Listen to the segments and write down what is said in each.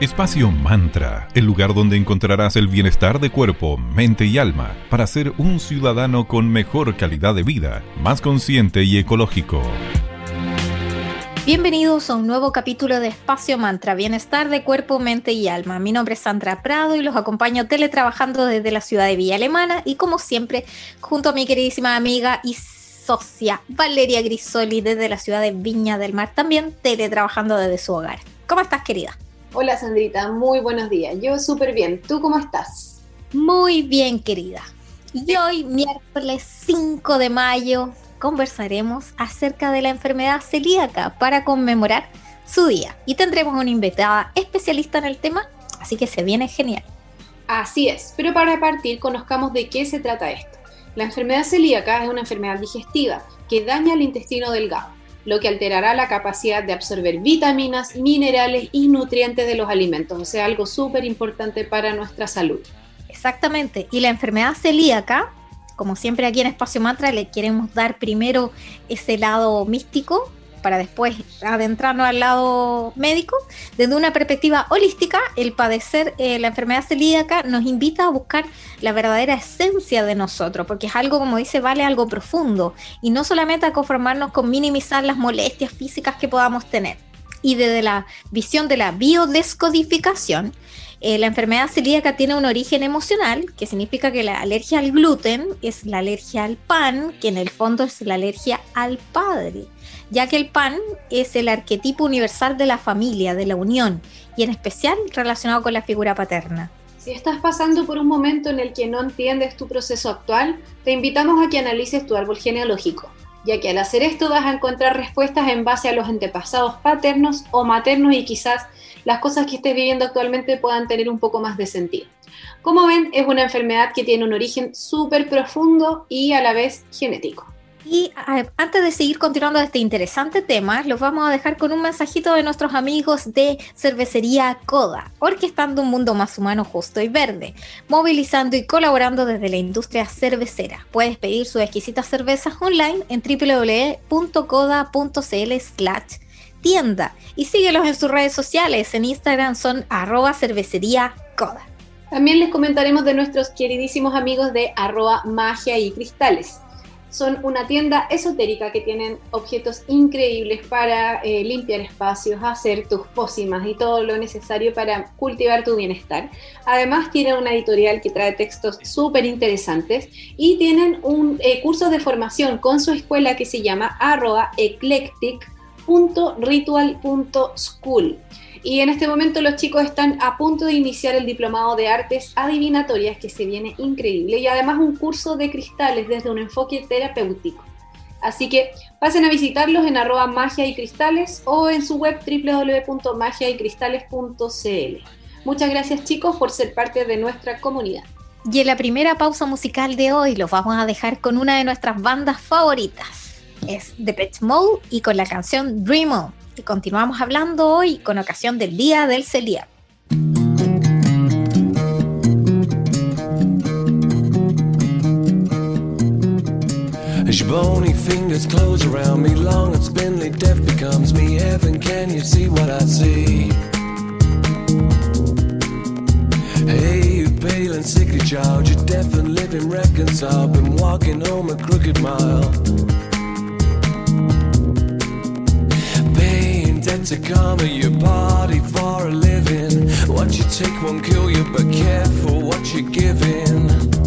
Espacio Mantra, el lugar donde encontrarás el bienestar de cuerpo, mente y alma para ser un ciudadano con mejor calidad de vida, más consciente y ecológico. Bienvenidos a un nuevo capítulo de Espacio Mantra, bienestar de cuerpo, mente y alma. Mi nombre es Sandra Prado y los acompaño teletrabajando desde la ciudad de Villa Alemana y como siempre junto a mi queridísima amiga y socia Valeria Grisoli desde la ciudad de Viña del Mar, también teletrabajando desde su hogar. ¿Cómo estás querida? Hola Sandrita, muy buenos días. Yo súper bien. ¿Tú cómo estás? Muy bien, querida. Y hoy, miércoles 5 de mayo, conversaremos acerca de la enfermedad celíaca para conmemorar su día. Y tendremos una invitada especialista en el tema, así que se viene genial. Así es, pero para partir conozcamos de qué se trata esto. La enfermedad celíaca es una enfermedad digestiva que daña el intestino delgado lo que alterará la capacidad de absorber vitaminas, minerales y nutrientes de los alimentos, o sea, algo súper importante para nuestra salud. Exactamente, y la enfermedad celíaca, como siempre aquí en Espacio Mantra, le queremos dar primero ese lado místico para después adentrarnos al lado médico, desde una perspectiva holística, el padecer eh, la enfermedad celíaca nos invita a buscar la verdadera esencia de nosotros, porque es algo, como dice, vale algo profundo, y no solamente a conformarnos con minimizar las molestias físicas que podamos tener. Y desde la visión de la biodescodificación, eh, la enfermedad celíaca tiene un origen emocional, que significa que la alergia al gluten es la alergia al pan, que en el fondo es la alergia al padre ya que el pan es el arquetipo universal de la familia, de la unión, y en especial relacionado con la figura paterna. Si estás pasando por un momento en el que no entiendes tu proceso actual, te invitamos a que analices tu árbol genealógico, ya que al hacer esto vas a encontrar respuestas en base a los antepasados paternos o maternos y quizás las cosas que estés viviendo actualmente puedan tener un poco más de sentido. Como ven, es una enfermedad que tiene un origen súper profundo y a la vez genético. Y antes de seguir continuando este interesante tema, los vamos a dejar con un mensajito de nuestros amigos de Cervecería Coda, orquestando un mundo más humano, justo y verde, movilizando y colaborando desde la industria cervecera. Puedes pedir sus exquisitas cervezas online en www.coda.cl slash tienda y síguelos en sus redes sociales. En Instagram son arroba cervecería. También les comentaremos de nuestros queridísimos amigos de arroba magia y cristales son una tienda esotérica que tienen objetos increíbles para eh, limpiar espacios, hacer tus pócimas y todo lo necesario para cultivar tu bienestar. Además tienen una editorial que trae textos súper interesantes y tienen un eh, curso de formación con su escuela que se llama arroba eclectic.ritual.school. Y en este momento los chicos están a punto de iniciar el diplomado de artes adivinatorias que se viene increíble y además un curso de cristales desde un enfoque terapéutico. Así que pasen a visitarlos en arroba magia y cristales o en su web www.magiaycristales.cl. Muchas gracias chicos por ser parte de nuestra comunidad. Y en la primera pausa musical de hoy los vamos a dejar con una de nuestras bandas favoritas. Es The Pet Mode y con la canción Dream On. Continuamos hablando hoy con ocasión del Día del Celíaco. Bony fingers close around me, long and spindly death becomes me. Heaven, can you see what I see? Hey, you pale and sickly child, you're deaf and living reconciled. Been walking home a crooked mile. To come at your party for a living. What you take won't kill you, but careful what you're giving.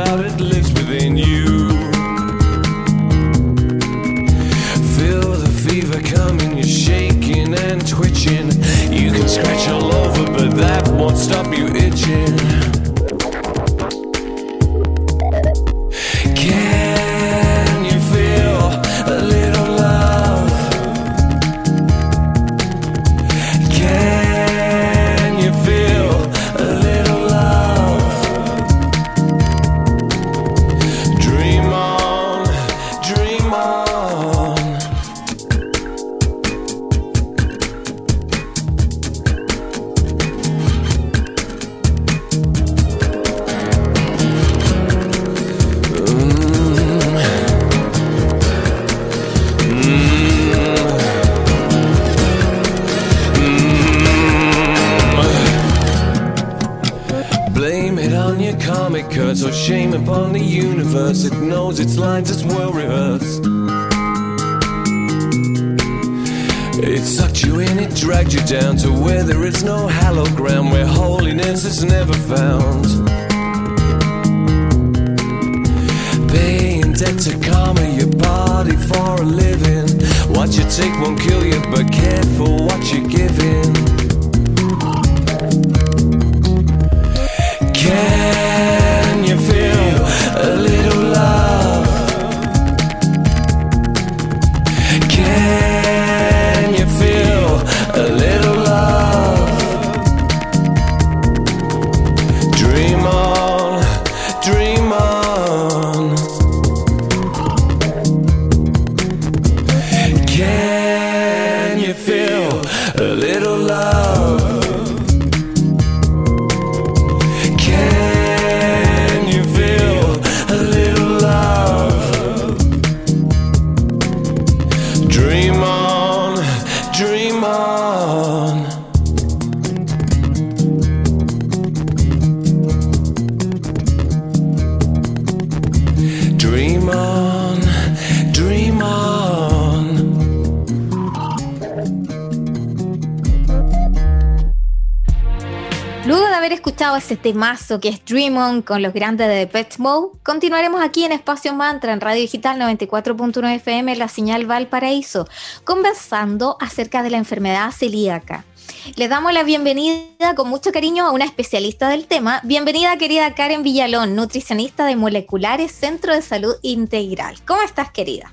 out, it leaves upon the universe. It knows its lines, it's well rehearsed. It sucked you in, it dragged you down to where there is no hallowed ground, where holiness is never found. Paying debt to karma, your body for a living. What you take won't kill you, but careful what you're giving. Can ese temazo que es Dream On con los grandes de Pet Mode, continuaremos aquí en Espacio Mantra en Radio Digital 94.1 FM, la señal Valparaíso, conversando acerca de la enfermedad celíaca. Le damos la bienvenida con mucho cariño a una especialista del tema. Bienvenida, querida Karen Villalón, nutricionista de Moleculares Centro de Salud Integral. ¿Cómo estás, querida?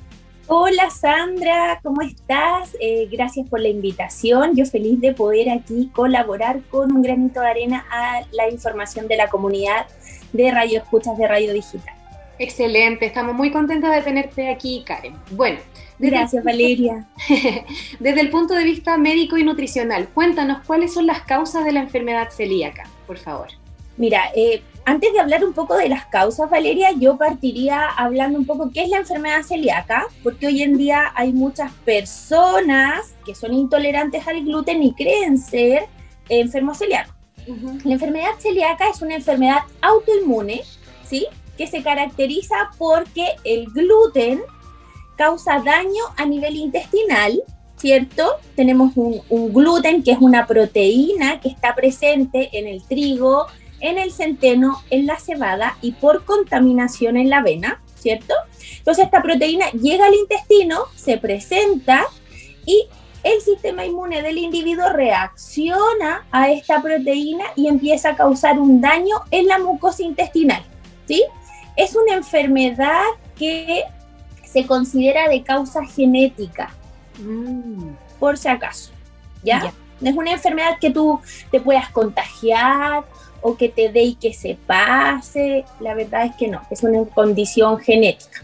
Hola Sandra, ¿cómo estás? Eh, gracias por la invitación. Yo feliz de poder aquí colaborar con un granito de arena a la información de la comunidad de Radio Escuchas de Radio Digital. Excelente, estamos muy contentos de tenerte aquí, Karen. Bueno, Gracias Valeria. Desde el punto de vista médico y nutricional, cuéntanos cuáles son las causas de la enfermedad celíaca, por favor. Mira, eh, antes de hablar un poco de las causas, Valeria, yo partiría hablando un poco qué es la enfermedad celíaca, porque hoy en día hay muchas personas que son intolerantes al gluten y creen ser enfermos celíacos. La enfermedad celíaca es una enfermedad autoinmune, ¿sí? Que se caracteriza porque el gluten causa daño a nivel intestinal, ¿cierto? Tenemos un, un gluten que es una proteína que está presente en el trigo, en el centeno, en la cebada y por contaminación en la avena, ¿cierto? Entonces esta proteína llega al intestino, se presenta y el sistema inmune del individuo reacciona a esta proteína y empieza a causar un daño en la mucosa intestinal, ¿sí? Es una enfermedad que se considera de causa genética, Mm, por si acaso, ¿ya? Ya. Es una enfermedad que tú te puedas contagiar o que te dé y que se pase, la verdad es que no, es una condición genética.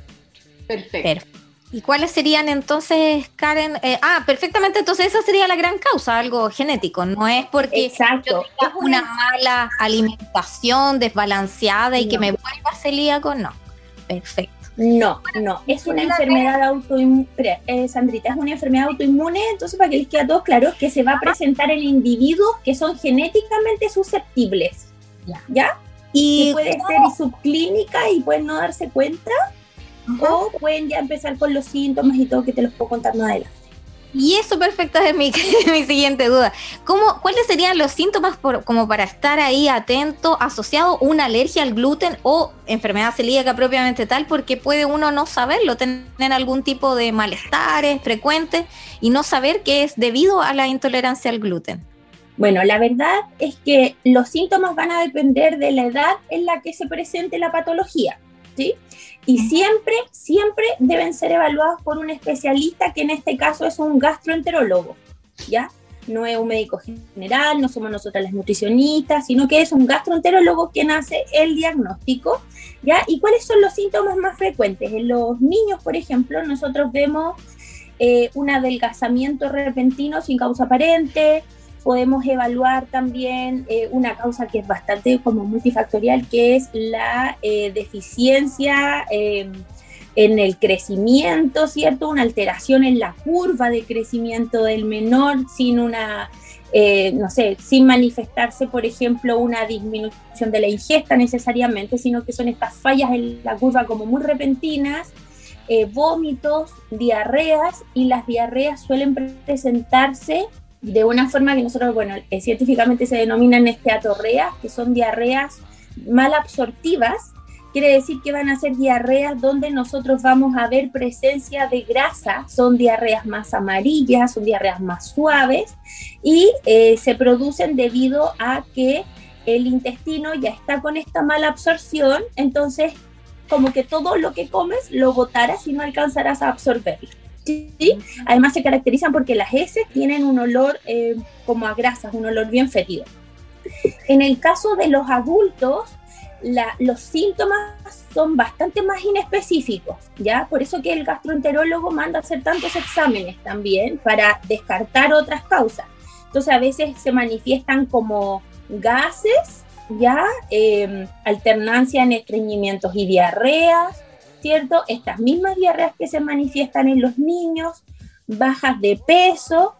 perfecto. Perfecto. ¿Y cuáles serían entonces, Karen? Eh, ah, perfectamente, entonces esa sería la gran causa, algo genético, no es porque Exacto. yo tenga una mala alimentación desbalanceada y que me vuelva celíaco, no. Perfecto. No, no, es una enfermedad autoinmune, Sandrita, es una enfermedad autoinmune, entonces para que les quede a todos claro, que se va a presentar en individuos que son genéticamente susceptibles, Ya. ¿ya? Y Que puede ser subclínica y pueden no darse cuenta, o pueden ya empezar con los síntomas y todo que te los puedo contar más adelante. Y eso perfecto es mi, mi siguiente duda. ¿Cómo, ¿Cuáles serían los síntomas por- como para estar ahí atento, asociado una alergia al gluten o enfermedad celíaca propiamente tal? Porque puede uno no saberlo, tener algún tipo de malestares frecuentes y no saber que es debido a la intolerancia al gluten. Bueno, la verdad es que los síntomas van a depender de la edad en la que se presente la patología, ¿sí? Y siempre, siempre deben ser evaluados por un especialista, que en este caso es un gastroenterólogo, ¿ya? No es un médico general, no somos nosotras las nutricionistas, sino que es un gastroenterólogo quien hace el diagnóstico, ¿ya? ¿Y cuáles son los síntomas más frecuentes? En los niños, por ejemplo, nosotros vemos eh, un adelgazamiento repentino sin causa aparente, podemos evaluar también eh, una causa que es bastante como multifactorial, que es la eh, deficiencia eh, en el crecimiento, ¿cierto? Una alteración en la curva de crecimiento del menor sin una eh, no sé, sin manifestarse, por ejemplo, una disminución de la ingesta necesariamente, sino que son estas fallas en la curva como muy repentinas, vómitos, diarreas, y las diarreas suelen presentarse de una forma que nosotros, bueno, eh, científicamente se denominan esteatorreas, que son diarreas mal absortivas, quiere decir que van a ser diarreas donde nosotros vamos a ver presencia de grasa, son diarreas más amarillas, son diarreas más suaves y eh, se producen debido a que el intestino ya está con esta mala absorción, entonces como que todo lo que comes lo botarás y no alcanzarás a absorberlo. Además se caracterizan porque las heces tienen un olor eh, como a grasas, un olor bien fétido. En el caso de los adultos, los síntomas son bastante más inespecíficos, ¿ya? Por eso que el gastroenterólogo manda hacer tantos exámenes también para descartar otras causas. Entonces a veces se manifiestan como gases, ¿ya? Em, alternancia en estreñimientos y diarreas, ¿cierto? Estas mismas diarreas que se manifiestan en los niños, bajas de peso,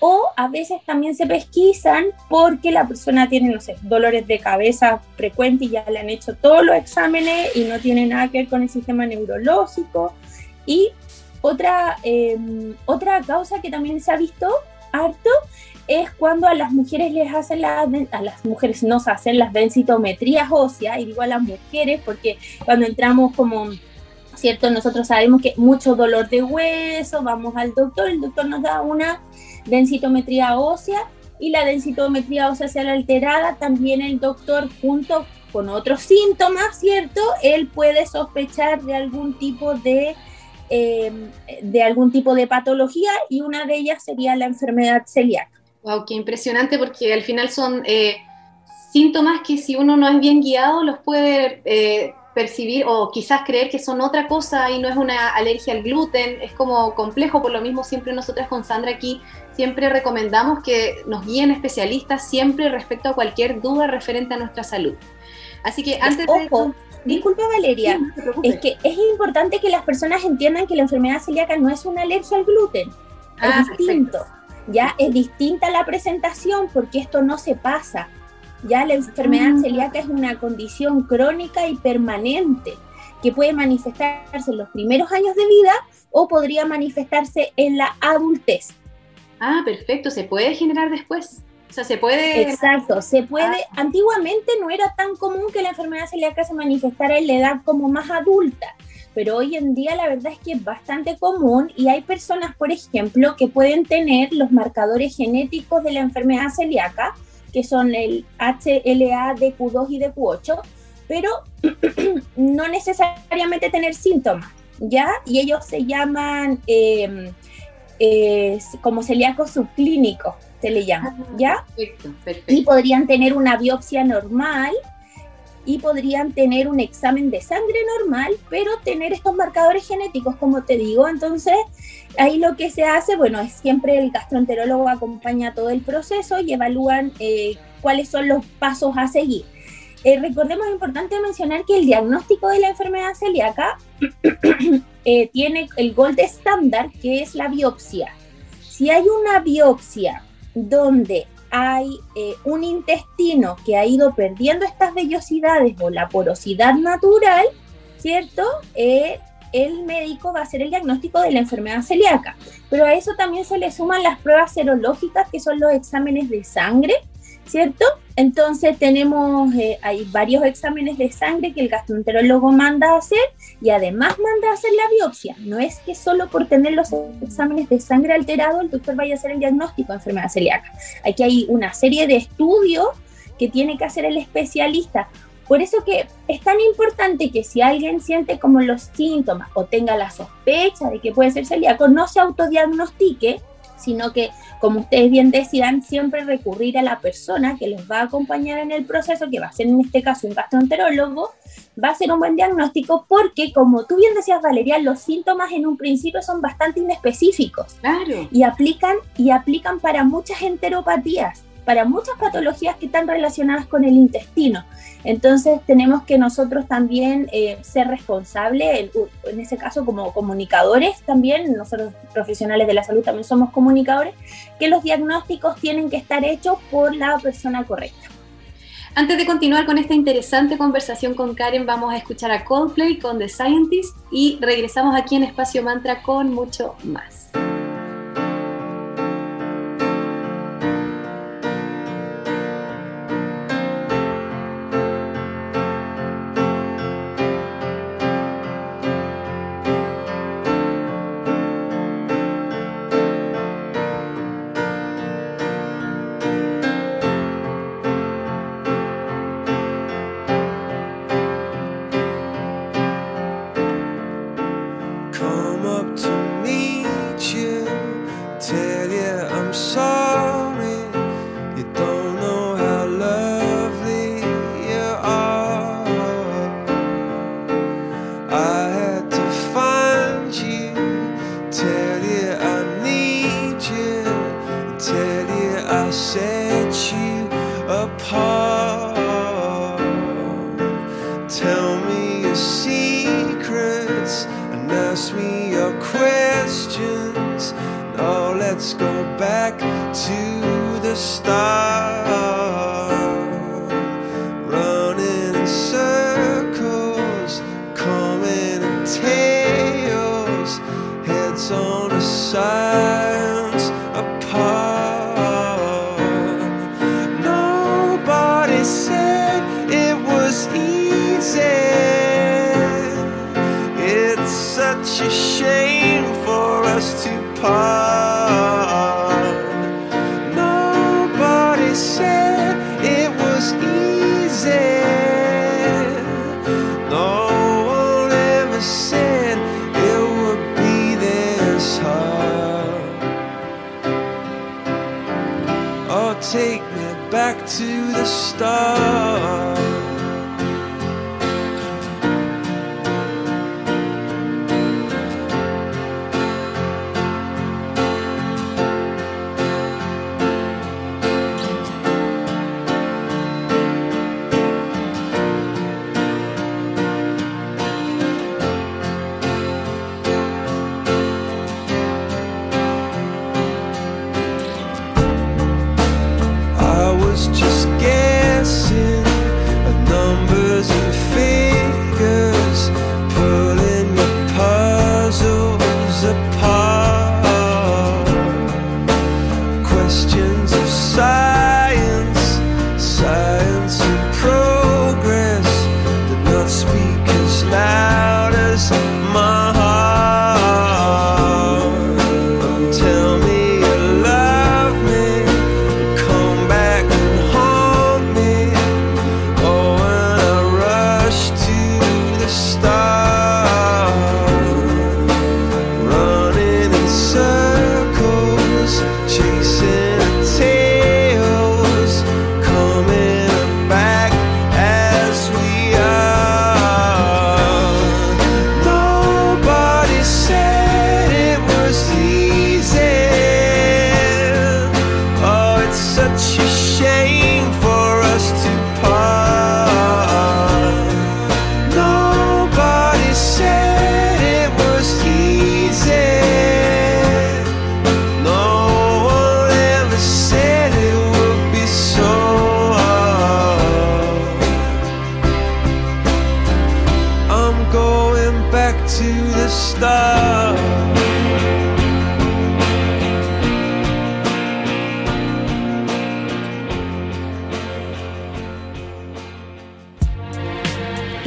o a veces también se pesquisan porque la persona tiene, no sé, dolores de cabeza frecuentes y ya le han hecho todos los exámenes y no tiene nada que ver con el sistema neurológico. Y otra, em, otra causa que también se ha visto harto es cuando a las mujeres les hacen las, a las mujeres nos hacen las densitometrías óseas, y digo a las mujeres porque cuando entramos como ¿cierto? Nosotros sabemos que mucho dolor de hueso, vamos al doctor, el doctor nos da una densitometría ósea y la densitometría ósea sea alterada, también el doctor junto con otros síntomas, ¿cierto? Él puede sospechar de algún tipo de, em, de algún tipo de patología y una de ellas sería la enfermedad celíaca. Wow, qué impresionante porque al final son eh, síntomas que si uno no es bien guiado los puede eh, percibir o quizás creer que son otra cosa y no es una alergia al gluten, es como complejo, por lo mismo siempre nosotras con Sandra aquí siempre recomendamos que nos guíen especialistas siempre respecto a cualquier duda referente a nuestra salud. Así que antes Ojo, Disculpa Valeria, es que es importante que las personas entiendan que la enfermedad celíaca no es una alergia al gluten, es ah, distinto. Ya es distinta la presentación porque esto no se pasa. Ya la enfermedad mm. celíaca es una condición crónica y permanente que puede manifestarse en los primeros años de vida o podría manifestarse en la adultez. Ah, perfecto, se puede generar después. O sea, se puede. Exacto, se puede. Ah. Antiguamente no era tan común que la enfermedad celíaca se manifestara en la edad como más adulta, pero hoy en día la verdad es que es bastante común y hay personas, por ejemplo, que pueden tener los marcadores genéticos de la enfermedad celíaca que son el HLA, DQ2 y DQ8, pero no necesariamente tener síntomas, ¿ya? Y ellos se llaman em, como celíacos subclínicos, se le llama, ah, ¿ya? Perfecto, perfecto. Y podrían tener una biopsia normal y podrían tener un examen de sangre normal, pero tener estos marcadores genéticos, como te digo. Entonces, ahí lo que se hace, bueno, es siempre el gastroenterólogo acompaña todo el proceso y evalúan eh, cuáles son los pasos a seguir. Eh, recordemos, es importante mencionar que el diagnóstico de la enfermedad celíaca eh, tiene el gold estándar, que es la biopsia. Si hay una biopsia donde hay eh, un intestino que ha ido perdiendo estas vellosidades o la porosidad natural, ¿cierto? Eh, el médico va a hacer el diagnóstico de la enfermedad celíaca. Pero a eso también se le suman las pruebas serológicas, que son los exámenes de sangre, ¿cierto? Entonces tenemos, eh, hay varios exámenes de sangre que el gastroenterólogo manda a hacer y además manda a hacer la biopsia. No es que solo por tener los exámenes de sangre alterado el doctor vaya a hacer el diagnóstico de enfermedad celíaca. Aquí hay una serie de estudios que tiene que hacer el especialista. Por eso que es tan importante que si alguien siente como los síntomas o tenga la sospecha de que puede ser celíaco, no se autodiagnostique, sino que, como ustedes bien decían, siempre recurrir a la persona que les va a acompañar en el proceso, que va a ser en este caso un gastroenterólogo, va a ser un buen diagnóstico porque, como tú bien decías, Valeria, los síntomas en un principio son bastante inespecíficos. Claro. Y aplican, y aplican para muchas enteropatías para muchas patologías que están relacionadas con el intestino. Entonces tenemos que nosotros también eh, ser responsables, en, ese caso como comunicadores también, nosotros profesionales de la salud también somos comunicadores, que los diagnósticos tienen que estar hechos por la persona correcta. Antes de continuar con esta interesante conversación con Karen, vamos a escuchar a Coldplay con The Scientist y regresamos aquí en Espacio Mantra con mucho más. ask me your questions. Now let's go back to the start.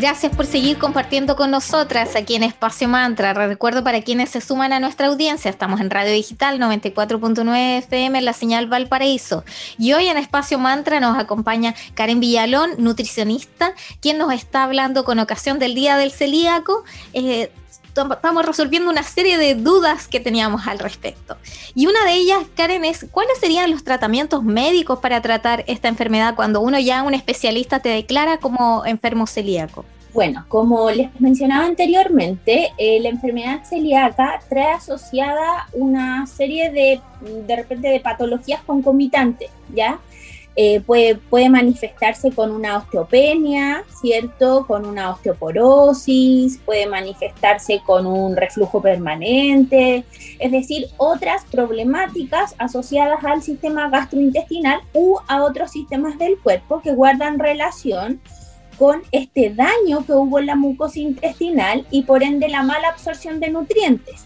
Gracias por seguir compartiendo con nosotras aquí en Espacio Mantra. Recuerdo para quienes se suman a nuestra audiencia, estamos en Radio Digital 94.9 FM en la señal Valparaíso. Y hoy en Espacio Mantra nos acompaña Karen Villalón, nutricionista, quien nos está hablando con ocasión del Día del Celíaco. Eh, estamos resolviendo una serie de dudas que teníamos al respecto. Y una de ellas, Karen, es cuáles serían los tratamientos médicos para tratar esta enfermedad cuando uno ya, un especialista, te declara como enfermo celíaco. Bueno, como les mencionaba anteriormente, eh, la enfermedad celíaca trae asociada una serie de, de repente, de patologías concomitantes, ¿ya? Eh, puede, puede manifestarse con una osteopenia, ¿cierto? Con una osteoporosis, puede manifestarse con un reflujo permanente, es decir, otras problemáticas asociadas al sistema gastrointestinal u a otros sistemas del cuerpo que guardan relación con este daño que hubo en la mucosa intestinal y por ende la mala absorción de nutrientes.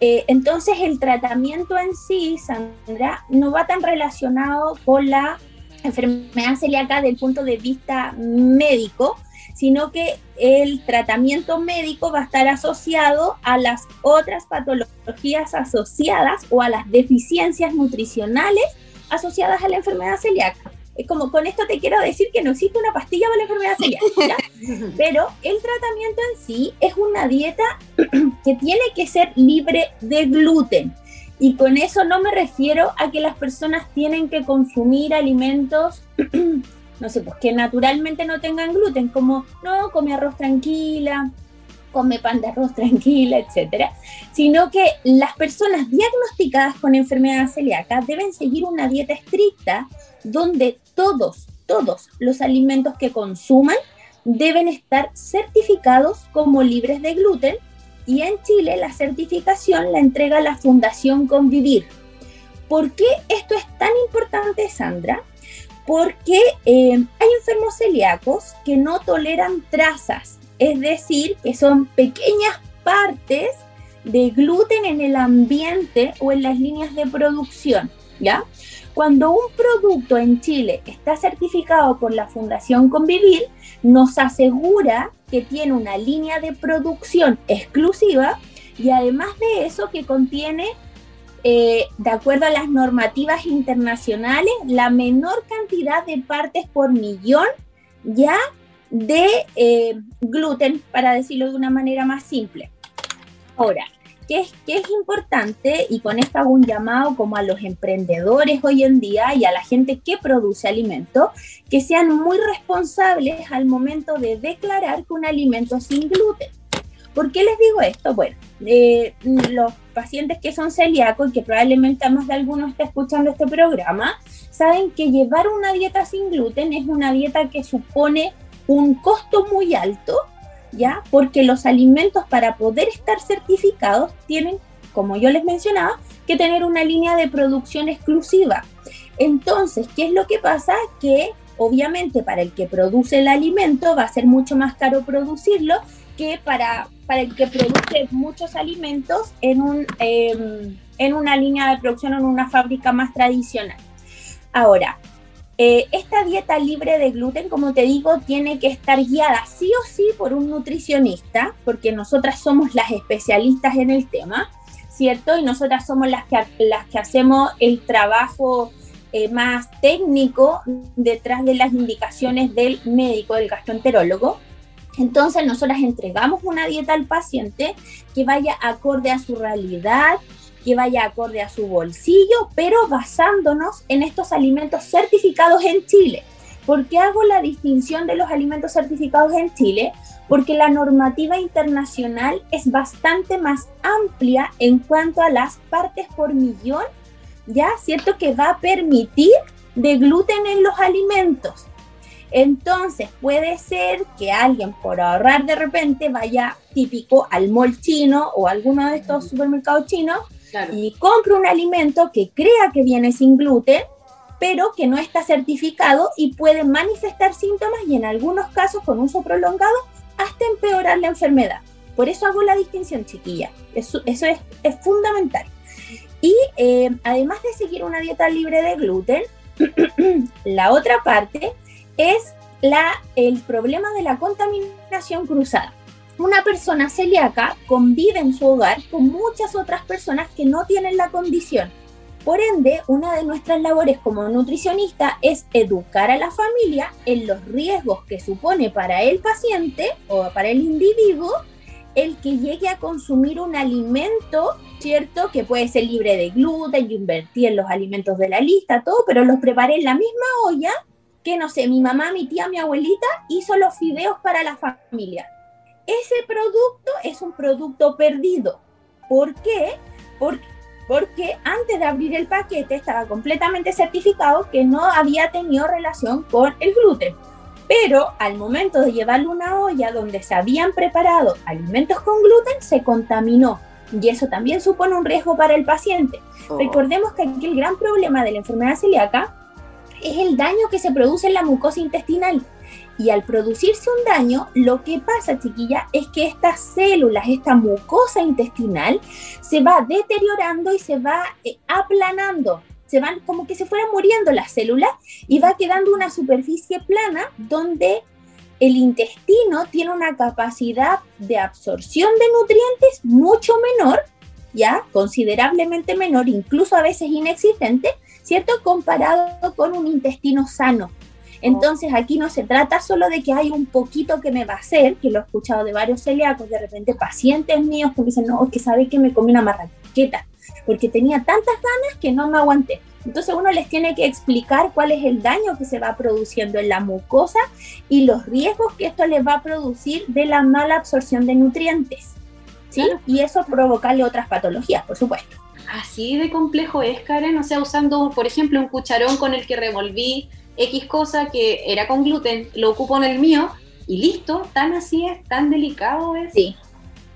Eh, entonces el tratamiento en sí, Sandra, no va tan relacionado con la enfermedad celíaca desde el punto de vista médico, sino que el tratamiento médico va a estar asociado a las otras patologías asociadas o a las deficiencias nutricionales asociadas a la enfermedad celíaca como con esto te quiero decir que no existe una pastilla para la enfermedad celíaca, pero el tratamiento en sí es una dieta que tiene que ser libre de gluten. Y con eso no me refiero a que las personas tienen que consumir alimentos, no sé, pues que naturalmente no tengan gluten, como no, come arroz tranquila, come pan de arroz tranquila, etcétera, sino que las personas diagnosticadas con enfermedad celíaca deben seguir una dieta estricta donde todos, todos los alimentos que consuman deben estar certificados como libres de gluten y en Chile la certificación la entrega la Fundación Convivir. ¿Por qué esto es tan importante, Sandra? Porque eh, hay enfermos celíacos que no toleran trazas, es decir, que son pequeñas partes de gluten en el ambiente o en las líneas de producción, ¿ya? Cuando un producto en Chile está certificado por la Fundación Convivir, nos asegura que tiene una línea de producción exclusiva y además de eso que contiene, eh, de acuerdo a las normativas internacionales, la menor cantidad de partes por millón ya de eh, gluten, para decirlo de una manera más simple. Ahora, que es, que es importante, y con esto hago un llamado como a los emprendedores hoy en día y a la gente que produce alimentos, que sean muy responsables al momento de declarar que un alimento es sin gluten. ¿Por qué les digo esto? Bueno, eh, los pacientes que son celíacos y que probablemente más de algunos esté escuchando este programa, saben que llevar una dieta sin gluten es una dieta que supone un costo muy alto ¿ya? Porque los alimentos para poder estar certificados tienen, como yo les mencionaba, que tener una línea de producción exclusiva. Entonces, ¿qué es lo que pasa? Que obviamente para el que produce el alimento va a ser mucho más caro producirlo que para, para el que produce muchos alimentos en, un, em, en una línea de producción o en una fábrica más tradicional. Ahora, eh, esta dieta libre de gluten, como te digo, tiene que estar guiada sí o sí por un nutricionista, porque nosotras somos las especialistas en el tema, ¿cierto? Y nosotras somos las que, las que hacemos el trabajo eh, más técnico detrás de las indicaciones del médico, del gastroenterólogo. Entonces, nosotras entregamos una dieta al paciente que vaya acorde a su realidad, que vaya acorde a su bolsillo, pero basándonos en estos alimentos certificados en Chile. ¿Por qué hago la distinción de los alimentos certificados en Chile? Porque la normativa internacional es bastante más amplia en cuanto a las partes por millón, ¿ya? ¿Cierto? Que va a permitir de gluten en los alimentos. Entonces puede ser que alguien por ahorrar de repente vaya típico al mall chino o alguno de estos supermercados chinos y compre un alimento que crea que viene sin gluten, pero que no está certificado y puede manifestar síntomas y en algunos casos con uso prolongado hasta empeorar la enfermedad. Por eso hago la distinción, chiquilla. Eso, eso es, es, fundamental. Y eh, además de seguir una dieta libre de gluten, la otra parte es la, el problema de la contaminación cruzada una persona celíaca convive en su hogar con muchas otras personas que no tienen la condición. Por ende, una de nuestras labores como nutricionista es educar a la familia en los riesgos que supone para el paciente o para el individuo el que llegue a consumir un alimento, ¿cierto? Que puede ser libre de gluten, yo invertí en los alimentos de la lista, todo, pero los preparé en la misma olla que, no sé, mi mamá, mi tía, mi abuelita hizo los fideos para la familia ese producto es un producto perdido. ¿Por qué? Porque porque antes de abrir el paquete estaba completamente certificado que no había tenido relación con el gluten. Pero al momento de llevarlo a una olla donde se habían preparado alimentos con gluten, se contaminó. Y eso también supone un riesgo para el paciente. Oh. Recordemos que aquí el gran problema de la enfermedad celíaca es el daño que se produce en la mucosa intestinal. Y al producirse un daño, lo que pasa, chiquilla, es que estas células, esta mucosa intestinal, se va deteriorando y se va eh, aplanando. Se van como que se fueran muriendo las células y va quedando una superficie plana donde el intestino tiene una capacidad de absorción de nutrientes mucho menor, ya considerablemente menor, incluso a veces inexistente, ¿cierto? Comparado con un intestino sano. Entonces aquí no se trata solo de que hay un poquito que me va a hacer, que lo he escuchado de varios celíacos, de repente pacientes míos que me dicen, no, es que sabe que me comí una marraqueta, porque tenía tantas ganas que no me aguanté. Entonces uno les tiene que explicar cuál es el daño que se va produciendo en la mucosa y los riesgos que esto les va a producir de la mala absorción de nutrientes. ¿sí? Y eso provocarle otras patologías, por supuesto. Así de complejo es, Karen, o sea, usando, por ejemplo, un cucharón con el que revolví X cosa que era con gluten, lo ocupo en el mío y listo, tan así es, tan delicado es. Sí,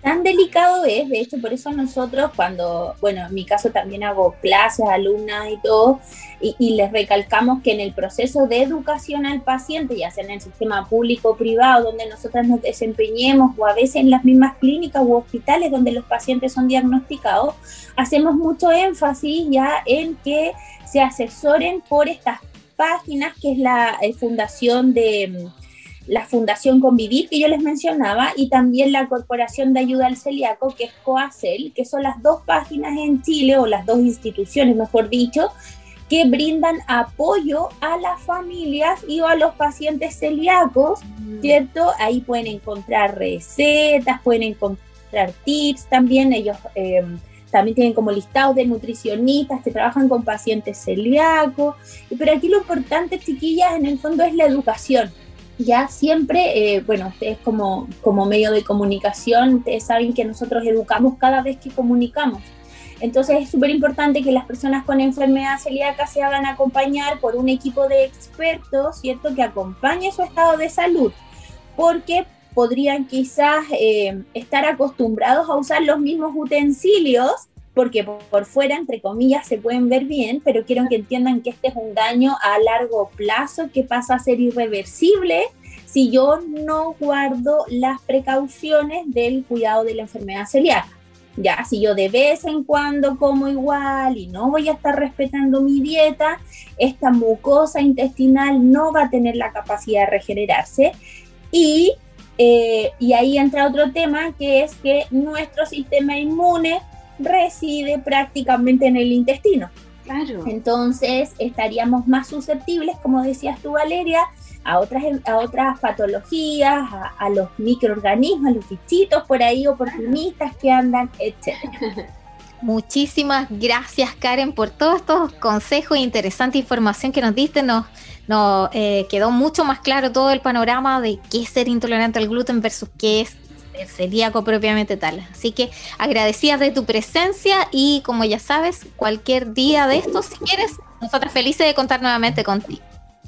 tan delicado es, de hecho, por eso nosotros cuando, bueno, en mi caso también hago clases, alumnas y todo, y, les recalcamos que en el proceso de educación al paciente, ya sea en el sistema público o privado, donde nosotras nos desempeñemos, o a veces en las mismas clínicas u hospitales donde los pacientes son diagnosticados, hacemos mucho énfasis ya en que se asesoren por estas páginas, que es la eh, fundación de la Fundación Convivir que yo les mencionaba y también la Corporación de Ayuda al Celíaco que es COACEL, que son las dos páginas en Chile o las dos instituciones, mejor dicho, que brindan apoyo a las familias y a los pacientes celíacos, mm. ¿cierto? Ahí pueden encontrar recetas, pueden encontrar tips también, ellos... Eh, también tienen como listados de nutricionistas que trabajan con pacientes celíacos. Pero aquí lo importante, chiquillas, en el fondo es la educación. Ya siempre, eh, bueno, ustedes como, como medio de comunicación, ustedes saben que nosotros educamos cada vez que comunicamos. Entonces es súper importante que las personas con enfermedad celíaca se hagan acompañar por un equipo de expertos, ¿cierto? Que acompañe su estado de salud. Porque podrían quizás eh, estar acostumbrados a usar los mismos utensilios, porque por, fuera, entre comillas, se pueden ver bien, pero quiero que entiendan que este es un daño a largo plazo que pasa a ser irreversible si yo no guardo las precauciones del cuidado de la enfermedad celíaca. Ya, si yo de vez en cuando como igual y no voy a estar respetando mi dieta, esta mucosa intestinal no va a tener la capacidad de regenerarse y eh, y ahí entra otro tema que es que nuestro sistema inmune reside prácticamente en el intestino. Claro. Entonces estaríamos más susceptibles, como decías tú, Valeria, a otras, a otras patologías, a, los microorganismos, a los bichitos por ahí oportunistas que andan, etc. Muchísimas gracias, Karen, por todos estos consejos e interesante información que nos diste. Nos, nos eh, quedó mucho más claro todo el panorama de qué es ser intolerante al gluten versus qué es el celíaco propiamente tal. Así que agradecidas de tu presencia y como ya sabes, cualquier día de estos, si quieres, nosotras felices de contar nuevamente contigo.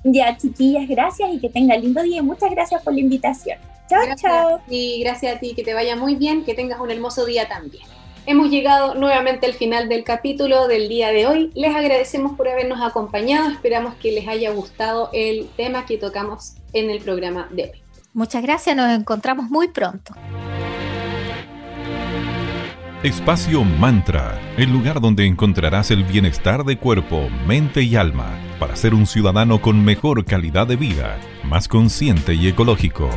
Ya, chiquillas, gracias y que tenga lindo día. Muchas gracias por la invitación. Chao, chao. Y gracias a ti, que te vaya muy bien, que tengas un hermoso día también. Hemos llegado nuevamente al final del capítulo del día de hoy. Les agradecemos por habernos acompañado. Esperamos que les haya gustado el tema que tocamos en el programa de hoy. Muchas gracias, nos encontramos muy pronto. Espacio Mantra, el lugar donde encontrarás el bienestar de cuerpo, mente y alma para ser un ciudadano con mejor calidad de vida, más consciente y ecológico.